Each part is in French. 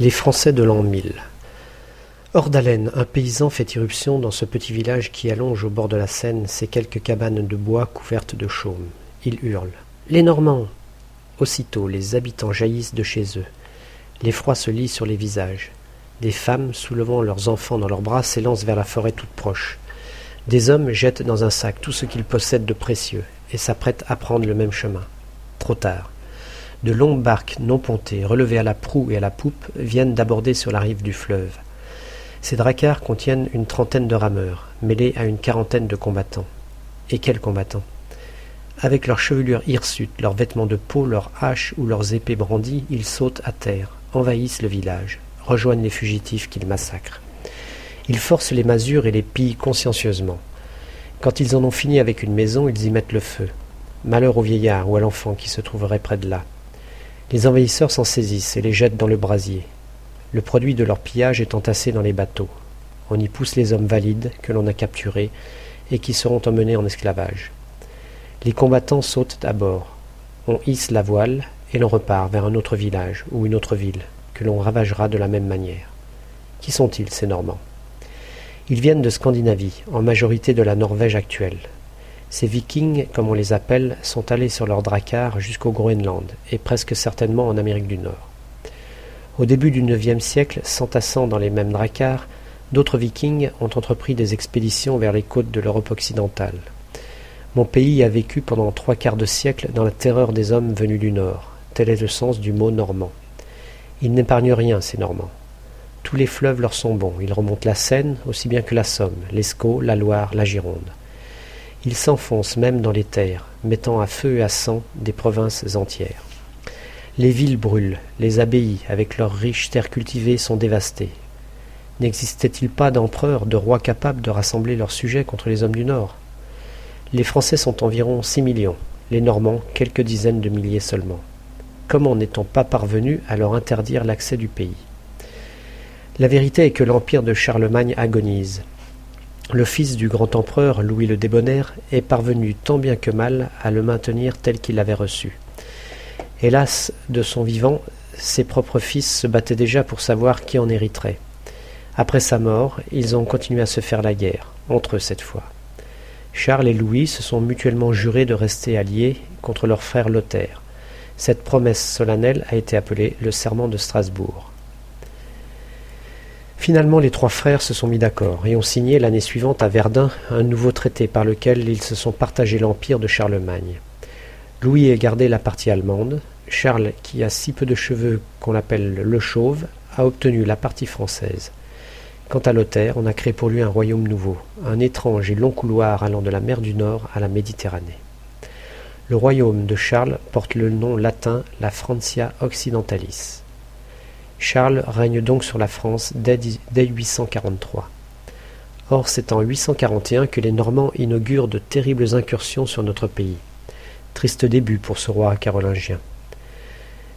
Les Français de l'an 1000 Hors d'haleine, un paysan fait irruption dans ce petit village qui allonge au bord de la Seine ses quelques cabanes de bois couvertes de chaume. Il hurle. Les Normands Aussitôt, les habitants jaillissent de chez eux. L'effroi se lit sur les visages. Des femmes, soulevant leurs enfants dans leurs bras, s'élancent vers la forêt toute proche. Des hommes jettent dans un sac tout ce qu'ils possèdent de précieux et s'apprêtent à prendre le même chemin. Trop tard. De longues barques non pontées, relevées à la proue et à la poupe, viennent d'aborder sur la rive du fleuve. Ces dracars contiennent une trentaine de rameurs, mêlés à une quarantaine de combattants. Et quels combattants? Avec leurs chevelures hirsutes, leurs vêtements de peau, leurs haches ou leurs épées brandies, ils sautent à terre, envahissent le village, rejoignent les fugitifs qu'ils massacrent. Ils forcent les masures et les pillent consciencieusement. Quand ils en ont fini avec une maison, ils y mettent le feu. Malheur au vieillard ou à l'enfant qui se trouverait près de là. Les envahisseurs s'en saisissent et les jettent dans le brasier. Le produit de leur pillage est entassé dans les bateaux. On y pousse les hommes valides que l'on a capturés et qui seront emmenés en esclavage. Les combattants sautent à bord. On hisse la voile et l'on repart vers un autre village ou une autre ville que l'on ravagera de la même manière. Qui sont-ils, ces Normands? Ils viennent de Scandinavie, en majorité de la Norvège actuelle, ces vikings, comme on les appelle, sont allés sur leurs dracars jusqu'au Groenland, et presque certainement en Amérique du Nord. Au début du IXe siècle, s'entassant dans les mêmes dracars, d'autres vikings ont entrepris des expéditions vers les côtes de l'Europe occidentale. Mon pays a vécu pendant trois quarts de siècle dans la terreur des hommes venus du Nord. Tel est le sens du mot normand. Ils n'épargnent rien, ces Normands. Tous les fleuves leur sont bons. Ils remontent la Seine aussi bien que la Somme, l'Escaut, la Loire, la Gironde. Ils s'enfoncent même dans les terres, mettant à feu et à sang des provinces entières. Les villes brûlent, les abbayes, avec leurs riches terres cultivées, sont dévastées. N'existait-il pas d'empereurs, de rois capables de rassembler leurs sujets contre les hommes du Nord? Les Français sont environ six millions, les Normands quelques dizaines de milliers seulement. Comment n'est-on pas parvenu à leur interdire l'accès du pays? La vérité est que l'empire de Charlemagne agonise. Le fils du grand empereur, Louis le Débonnaire, est parvenu tant bien que mal à le maintenir tel qu'il l'avait reçu. Hélas, de son vivant, ses propres fils se battaient déjà pour savoir qui en hériterait. Après sa mort, ils ont continué à se faire la guerre, entre eux cette fois. Charles et Louis se sont mutuellement jurés de rester alliés contre leur frère Lothaire. Cette promesse solennelle a été appelée le serment de Strasbourg. Finalement, les trois frères se sont mis d'accord et ont signé l'année suivante à Verdun un nouveau traité par lequel ils se sont partagé l'empire de Charlemagne. Louis a gardé la partie allemande, Charles, qui a si peu de cheveux qu'on l'appelle le chauve, a obtenu la partie française. Quant à Lothaire, on a créé pour lui un royaume nouveau, un étrange et long couloir allant de la mer du Nord à la Méditerranée. Le royaume de Charles porte le nom latin la Francia Occidentalis. Charles règne donc sur la France dès, 843. Or, c'est en 841 que les Normands inaugurent de terribles incursions sur notre pays. Triste début pour ce roi carolingien.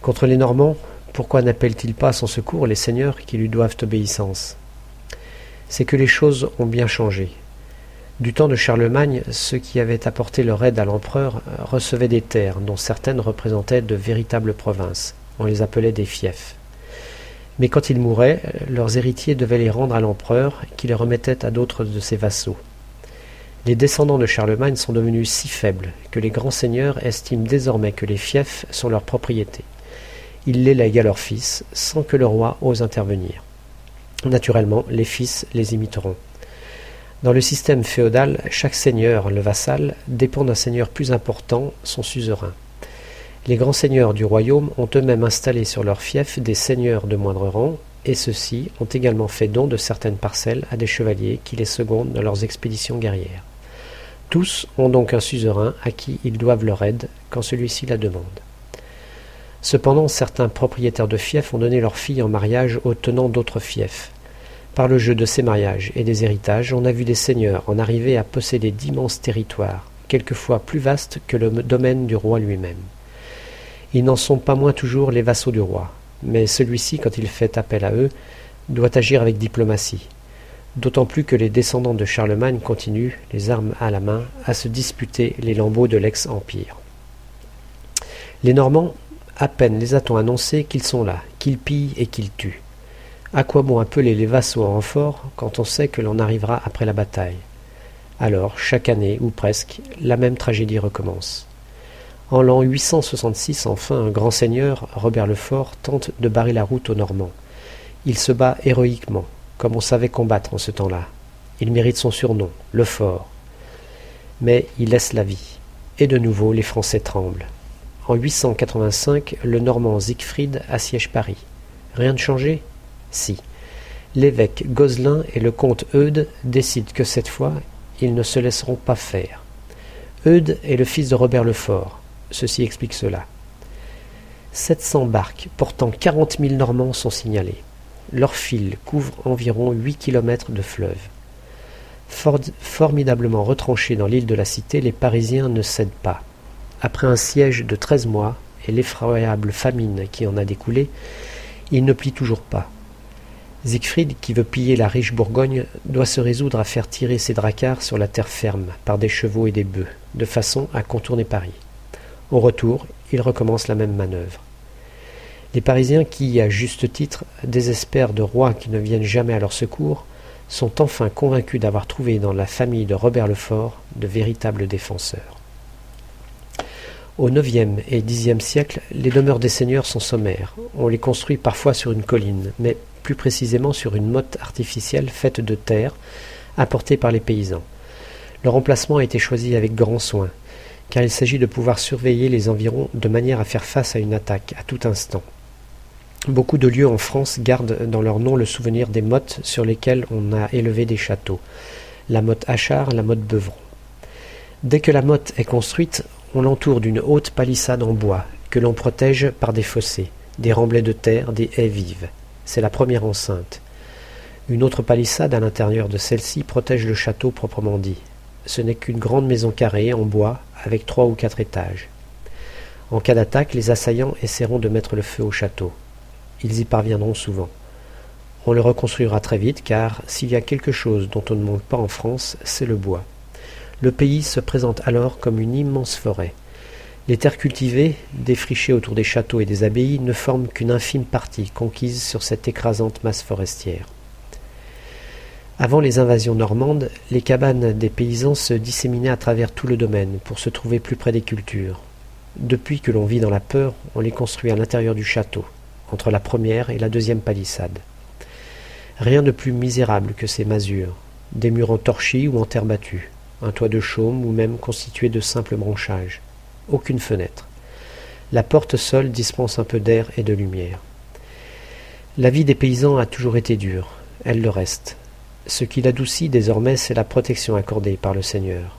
Contre les Normands, pourquoi n'appelle-t-il pas à son secours les seigneurs qui lui doivent obéissance? C'est que les choses ont bien changé. Du temps de Charlemagne, ceux qui avaient apporté leur aide à l'empereur recevaient des terres dont certaines représentaient de véritables provinces. On les appelait des fiefs. Mais quand ils mouraient, leurs héritiers devaient les rendre à l'empereur, qui les remettait à d'autres de ses vassaux. Les descendants de Charlemagne sont devenus si faibles que les grands seigneurs estiment désormais que les fiefs sont leur propriété. Ils les lèguent à leurs fils, sans que le roi ose intervenir. Naturellement, les fils les imiteront. Dans le système féodal, chaque seigneur, le vassal, dépend d'un seigneur plus important, son suzerain. Les grands seigneurs du royaume ont eux-mêmes installé sur leurs fiefs des seigneurs de moindre rang, et ceux-ci ont également fait don de certaines parcelles à des chevaliers qui les secondent dans leurs expéditions guerrières. Tous ont donc un suzerain à qui ils doivent leur aide quand celui-ci la demande. Cependant, certains propriétaires de fiefs ont donné leurs filles en mariage aux tenants d'autres fiefs. Par le jeu de ces mariages et des héritages, on a vu des seigneurs en arriver à posséder d'immenses territoires, quelquefois plus vastes que le domaine du roi lui-même. Ils n'en sont pas moins toujours les vassaux du roi, mais celui-ci, quand il fait appel à eux, doit agir avec diplomatie, d'autant plus que les descendants de Charlemagne continuent, les armes à la main, à se disputer les lambeaux de l'ex-empire. Les Normands, à peine les a-t-on annoncés qu'ils sont là, qu'ils pillent et qu'ils tuent. À quoi bon appeler les vassaux en renfort quand on sait que l'on arrivera après la bataille? Alors, chaque année, ou presque, la même tragédie recommence. En l'an 866, enfin, un grand seigneur, Robert le Fort, tente de barrer la route aux Normands. Il se bat héroïquement, comme on savait combattre en ce temps-là. Il mérite son surnom, le Fort. Mais il laisse la vie. Et de nouveau, les Français tremblent. En 885, le Normand Siegfried assiège Paris. Rien de changé? Si. L'évêque Goselin et le comte Eudes décident que cette fois, ils ne se laisseront pas faire. Eudes est le fils de Robert le Fort. Ceci explique cela. 700 barques portant quarante mille Normands sont signalées. Leur fil couvre environ huit kilomètres de fleuve. formidablement retranchés dans l'île de la Cité, les Parisiens ne cèdent pas. Après un siège de treize mois et l'effroyable famine qui en a découlé, ils ne plient toujours pas. Siegfried, qui veut piller la riche Bourgogne, doit se résoudre à faire tirer ses dracars sur la terre ferme par des chevaux et des bœufs, de façon à contourner Paris. Au retour, il recommence la même manœuvre. Les Parisiens qui, à juste titre, désespèrent de rois qui ne viennent jamais à leur secours, sont enfin convaincus d'avoir trouvé dans la famille de Robert le Fort de véritables défenseurs. Au IXe et Xe siècle, les demeures des seigneurs sont sommaires. On les construit parfois sur une colline, mais plus précisément sur une motte artificielle faite de terre, apportée par les paysans. Le remplacement a été choisi avec grand soin, car il s'agit de pouvoir surveiller les environs de manière à faire face à une attaque à tout instant. Beaucoup de lieux en France gardent dans leur nom le souvenir des mottes sur lesquelles on a élevé des châteaux. La motte Achard, la motte Beuvron. Dès que la motte est construite, on l'entoure d'une haute palissade en bois, que l'on protège par des fossés, des remblais de terre, des haies vives. C'est la première enceinte. Une autre palissade à l'intérieur de celle-ci protège le château proprement dit. Ce n'est qu'une grande maison carrée en bois avec trois ou quatre étages. En cas d'attaque, les assaillants essaieront de mettre le feu au château. Ils y parviendront souvent. On le reconstruira très vite car s'il y a quelque chose dont on ne manque pas en France, c'est le bois. Le pays se présente alors comme une immense forêt. Les terres cultivées, défrichées autour des châteaux et des abbayes, ne forment qu'une infime partie conquise sur cette écrasante masse forestière. Avant les invasions normandes, les cabanes des paysans se disséminaient à travers tout le domaine pour se trouver plus près des cultures. Depuis que l'on vit dans la peur, on les construit à l'intérieur du château, entre la première et la deuxième palissade. Rien de plus misérable que ces masures, des murs en torchis ou en terre battue, un toit de chaume ou même constitué de simples branchages aucune fenêtre. La porte seule dispense un peu d'air et de lumière. La vie des paysans a toujours été dure, elle le reste. Ce qui l'adoucit désormais, c'est la protection accordée par le Seigneur.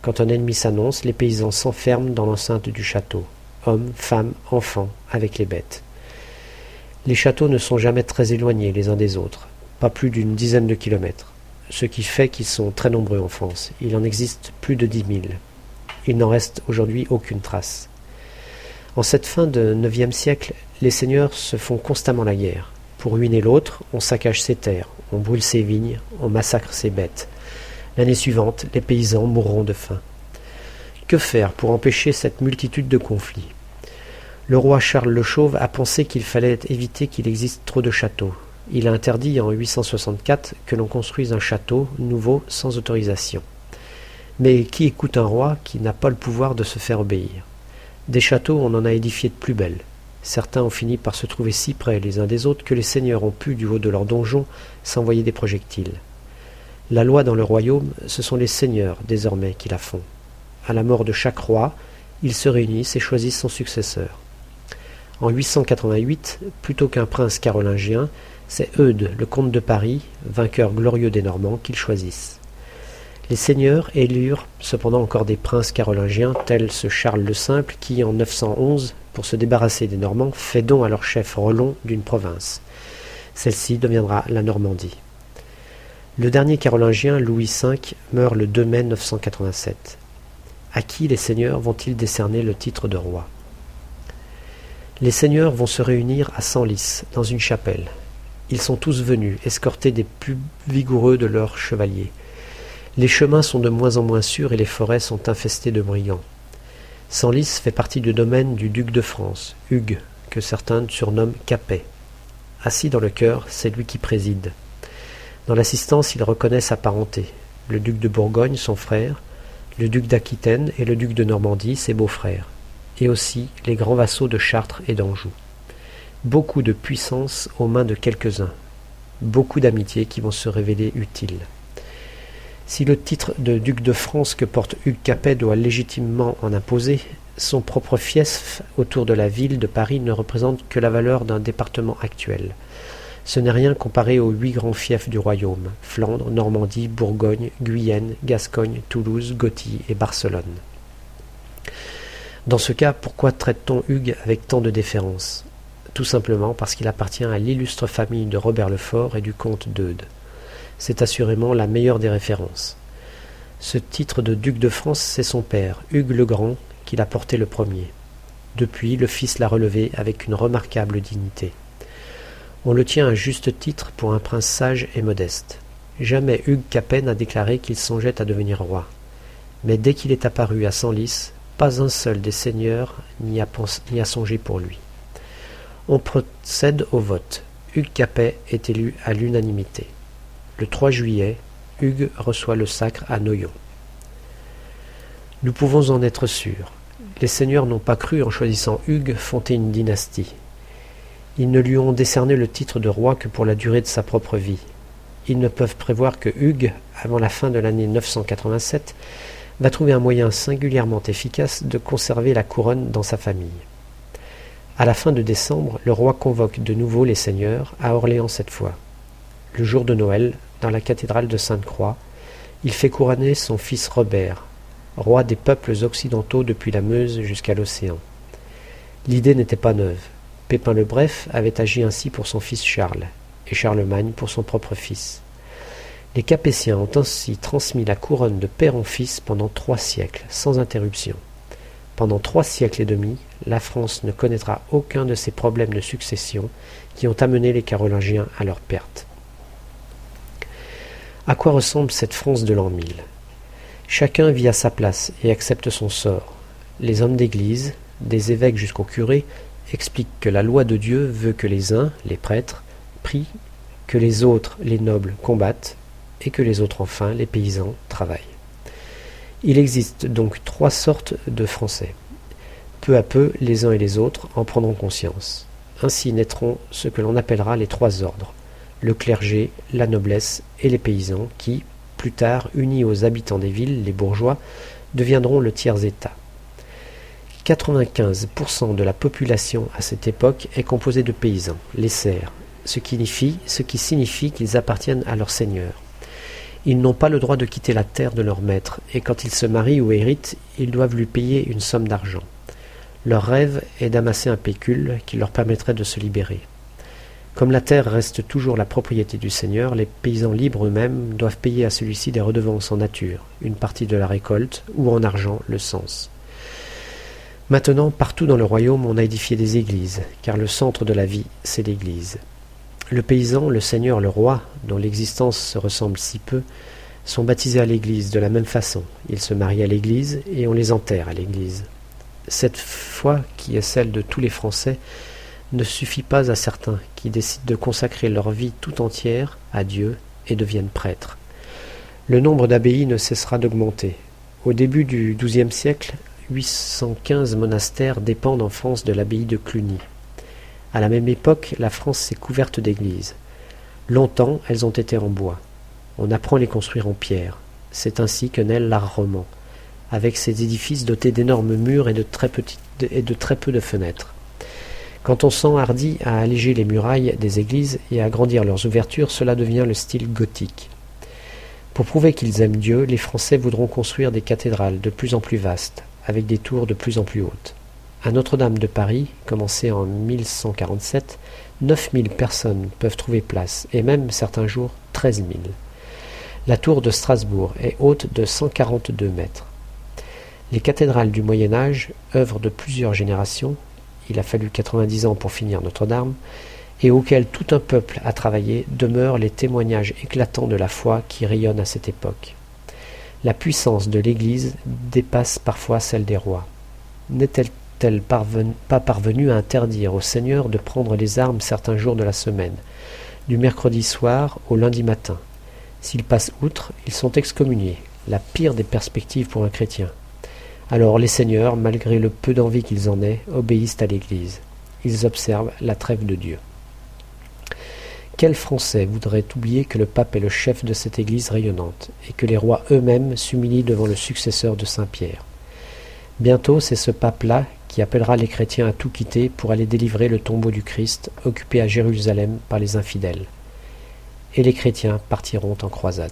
Quand un ennemi s'annonce, les paysans s'enferment dans l'enceinte du château, hommes, femmes, enfants, avec les bêtes. Les châteaux ne sont jamais très éloignés les uns des autres, pas plus d'une dizaine de kilomètres, ce qui fait qu'ils sont très nombreux en France. Il en existe plus de dix mille. Il n'en reste aujourd'hui aucune trace. En cette fin de IXe siècle, les seigneurs se font constamment la guerre. Pour ruiner l'autre, on saccage ses terres, on brûle ses vignes, on massacre ses bêtes. L'année suivante, les paysans mourront de faim. Que faire pour empêcher cette multitude de conflits? Le roi Charles le Chauve a pensé qu'il fallait éviter qu'il existe trop de châteaux. Il a interdit en 864 que l'on construise un château nouveau sans autorisation. Mais qui écoute un roi qui n'a pas le pouvoir de se faire obéir? Des châteaux, on en a édifié de plus belles. Certains ont fini par se trouver si près les uns des autres que les seigneurs ont pu, du haut de leurs donjons, s'envoyer des projectiles. La loi dans le royaume, ce sont les seigneurs, désormais, qui la font. À la mort de chaque roi, ils se réunissent et choisissent son successeur. En 888, plutôt qu'un prince carolingien, c'est Eudes, le comte de Paris, vainqueur glorieux des Normands, qu'ils choisissent. Les seigneurs élurent cependant encore des princes carolingiens, tels ce Charles le Simple, qui, en 911, pour se débarrasser des Normands, fait don à leur chef Rollon d'une province. Celle-ci deviendra la Normandie. Le dernier carolingien, Louis V, meurt le 2 mai 987. À qui les seigneurs vont-ils décerner le titre de roi? Les seigneurs vont se réunir à Senlis, dans une chapelle. Ils sont tous venus, escortés des plus vigoureux de leurs chevaliers. Les chemins sont de moins en moins sûrs et les forêts sont infestées de brigands. Senlis fait partie du domaine du duc de France, Hugues, que certains surnomment Capet. Assis dans le chœur, c'est lui qui préside. Dans l'assistance, il reconnaît sa parenté. Le duc de Bourgogne, son frère, le duc d'Aquitaine et le duc de Normandie, ses beaux-frères, et aussi les grands vassaux de Chartres et d'Anjou. Beaucoup de puissance aux mains de quelques-uns, beaucoup d'amitié qui vont se révéler utiles. Si le titre de duc de France que porte Hugues Capet doit légitimement en imposer, son propre fief autour de la ville de Paris ne représente que la valeur d'un département actuel. Ce n'est rien comparé aux huit grands fiefs du royaume Flandre, Normandie, Bourgogne, Guyenne, Gascogne, Toulouse, Gothie et Barcelone. Dans ce cas, pourquoi traite-t-on Hugues avec tant de déférence? Tout simplement parce qu'il appartient à l'illustre famille de Robert le Fort et du comte d'Eudes. C'est assurément la meilleure des références. Ce titre de duc de France, c'est son père, Hugues le Grand, qui l'a porté le premier. Depuis, le fils l'a relevé avec une remarquable dignité. On le tient à juste titre pour un prince sage et modeste. Jamais Hugues Capet n'a déclaré qu'il songeait à devenir roi. Mais dès qu'il est apparu à Senlis, pas un seul des seigneurs n'y a, a, songé pour lui. On procède au vote. Hugues Capet est élu à l'unanimité. Le 3 juillet, Hugues reçoit le sacre à Noyon. Nous pouvons en être sûrs. Les seigneurs n'ont pas cru en choisissant Hugues fonder une dynastie. Ils ne lui ont décerné le titre de roi que pour la durée de sa propre vie. Ils ne peuvent prévoir que Hugues, avant la fin de l'année 987, va trouver un moyen singulièrement efficace de conserver la couronne dans sa famille. À la fin de décembre, le roi convoque de nouveau les seigneurs, à Orléans cette fois. Le jour de Noël, dans la cathédrale de Sainte-Croix, il fait couronner son fils Robert, roi des peuples occidentaux depuis la Meuse jusqu'à l'océan. L'idée n'était pas neuve. Pépin le Bref avait agi ainsi pour son fils Charles, et Charlemagne pour son propre fils. Les Capétiens ont ainsi transmis la couronne de père en fils pendant trois siècles, sans interruption. Pendant trois siècles et demi, la France ne connaîtra aucun de ces problèmes de succession qui ont amené les Carolingiens à leur perte. À quoi ressemble cette France de l'an 1000 Chacun vit à sa place et accepte son sort. Les hommes d'Église, des évêques jusqu'aux curés, explique que la loi de Dieu veut que les uns, les prêtres, prient, que les autres, les nobles, combattent, et que les autres enfin, les paysans, travaillent. Il existe donc trois sortes de Français. Peu à peu, les uns et les autres en prendront conscience. Ainsi naîtront ce que l'on appellera les trois ordres, le clergé, la noblesse et les paysans qui, plus tard unis aux habitants des villes, les bourgeois, deviendront le tiers-État. 95% de la population à cette époque est composée de paysans, les serfs, ce qui signifie, qu'ils appartiennent à leur seigneur. Ils n'ont pas le droit de quitter la terre de leur maître, et quand ils se marient ou héritent, ils doivent lui payer une somme d'argent. Leur rêve est d'amasser un pécule qui leur permettrait de se libérer. Comme la terre reste toujours la propriété du seigneur, les paysans libres eux-mêmes doivent payer à celui-ci des redevances en nature, une partie de la récolte, ou en argent, le sens. Maintenant, partout dans le royaume, on a édifié des églises, car le centre de la vie, c'est l'église. Le paysan, le seigneur, le roi, dont l'existence se ressemble si peu, sont baptisés à l'église de la même façon. Ils se marient à l'église et on les enterre à l'église. Cette foi, qui est celle de tous les Français, ne suffit pas à certains qui décident de consacrer leur vie tout entière à Dieu et deviennent prêtres. Le nombre d'abbayes ne cessera d'augmenter. Au début du XIIe siècle, 815 monastères dépendent en France de l'abbaye de Cluny. À la même époque, la France s'est couverte d'églises. Longtemps, elles ont été en bois. On apprend à les construire en pierre. C'est ainsi que naît l'art roman, avec ses édifices dotés d'énormes murs et de, très petites, et de très peu de fenêtres. Quand on s'enhardit à alléger les murailles des églises et à agrandir leurs ouvertures, cela devient le style gothique. Pour prouver qu'ils aiment Dieu, les Français voudront construire des cathédrales de plus en plus vastes, avec des tours de plus en plus hautes. À Notre-Dame de Paris, commencé en 1147, 9000 personnes peuvent trouver place, et même certains jours 13 000. La tour de Strasbourg est haute de 142 mètres. Les cathédrales du Moyen Âge, œuvre de plusieurs générations, il a fallu 90 ans pour finir Notre-Dame, et auquel tout un peuple a travaillé, demeurent les témoignages éclatants de la foi qui rayonnent à cette époque. La puissance de l'Église dépasse parfois celle des rois. N'est-elle pas parvenues à interdire aux seigneurs de prendre les armes certains jours de la semaine, du mercredi soir au lundi matin? S'ils passent outre, ils sont excommuniés, la pire des perspectives pour un chrétien. Alors les seigneurs, malgré le peu d'envie qu'ils en aient, obéissent à l'Église. Ils observent la trêve de Dieu. Quel Français voudrait oublier que le pape est le chef de cette Église rayonnante, et que les rois eux-mêmes s'humilient devant le successeur de Saint Pierre? Bientôt c'est ce pape-là qui appellera les chrétiens à tout quitter pour aller délivrer le tombeau du Christ, occupé à Jérusalem par les infidèles. Et les chrétiens partiront en croisade.